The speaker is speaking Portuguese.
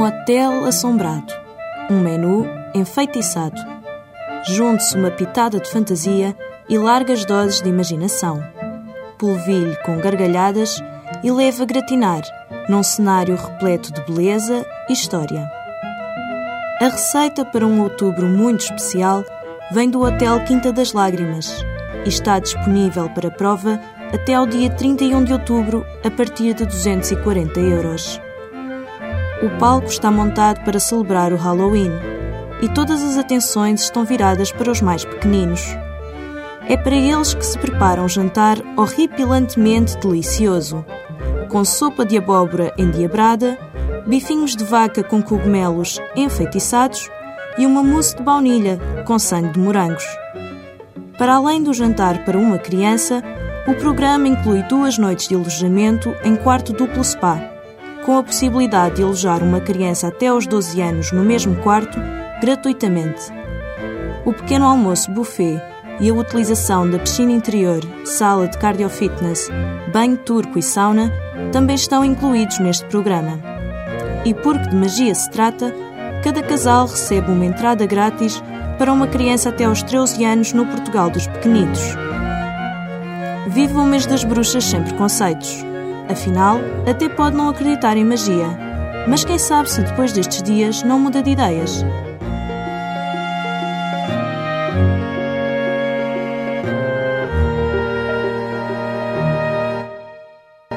Um hotel assombrado. Um menu enfeitiçado. Junte-se uma pitada de fantasia e largas doses de imaginação. Polvilhe com gargalhadas e leve a gratinar num cenário repleto de beleza e história. A receita para um outubro muito especial vem do Hotel Quinta das Lágrimas e está disponível para prova até ao dia 31 de outubro a partir de 240 euros. O palco está montado para celebrar o Halloween e todas as atenções estão viradas para os mais pequeninos. É para eles que se prepara um jantar horripilantemente delicioso, com sopa de abóbora endiabrada, bifinhos de vaca com cogumelos enfeitiçados e uma mousse de baunilha com sangue de morangos. Para além do jantar para uma criança, o programa inclui duas noites de alojamento em quarto duplo spa, com a possibilidade de alojar uma criança até aos 12 anos no mesmo quarto, gratuitamente. O pequeno almoço buffet e a utilização da piscina interior, sala de cardiofitness, banho turco e sauna também estão incluídos neste programa. E porque de magia se trata, cada casal recebe uma entrada grátis para uma criança até aos 13 anos no Portugal dos Pequenitos. Viva o mês das bruxas sem preconceitos. Afinal, até pode não acreditar em magia. Mas quem sabe se depois destes dias não muda de ideias?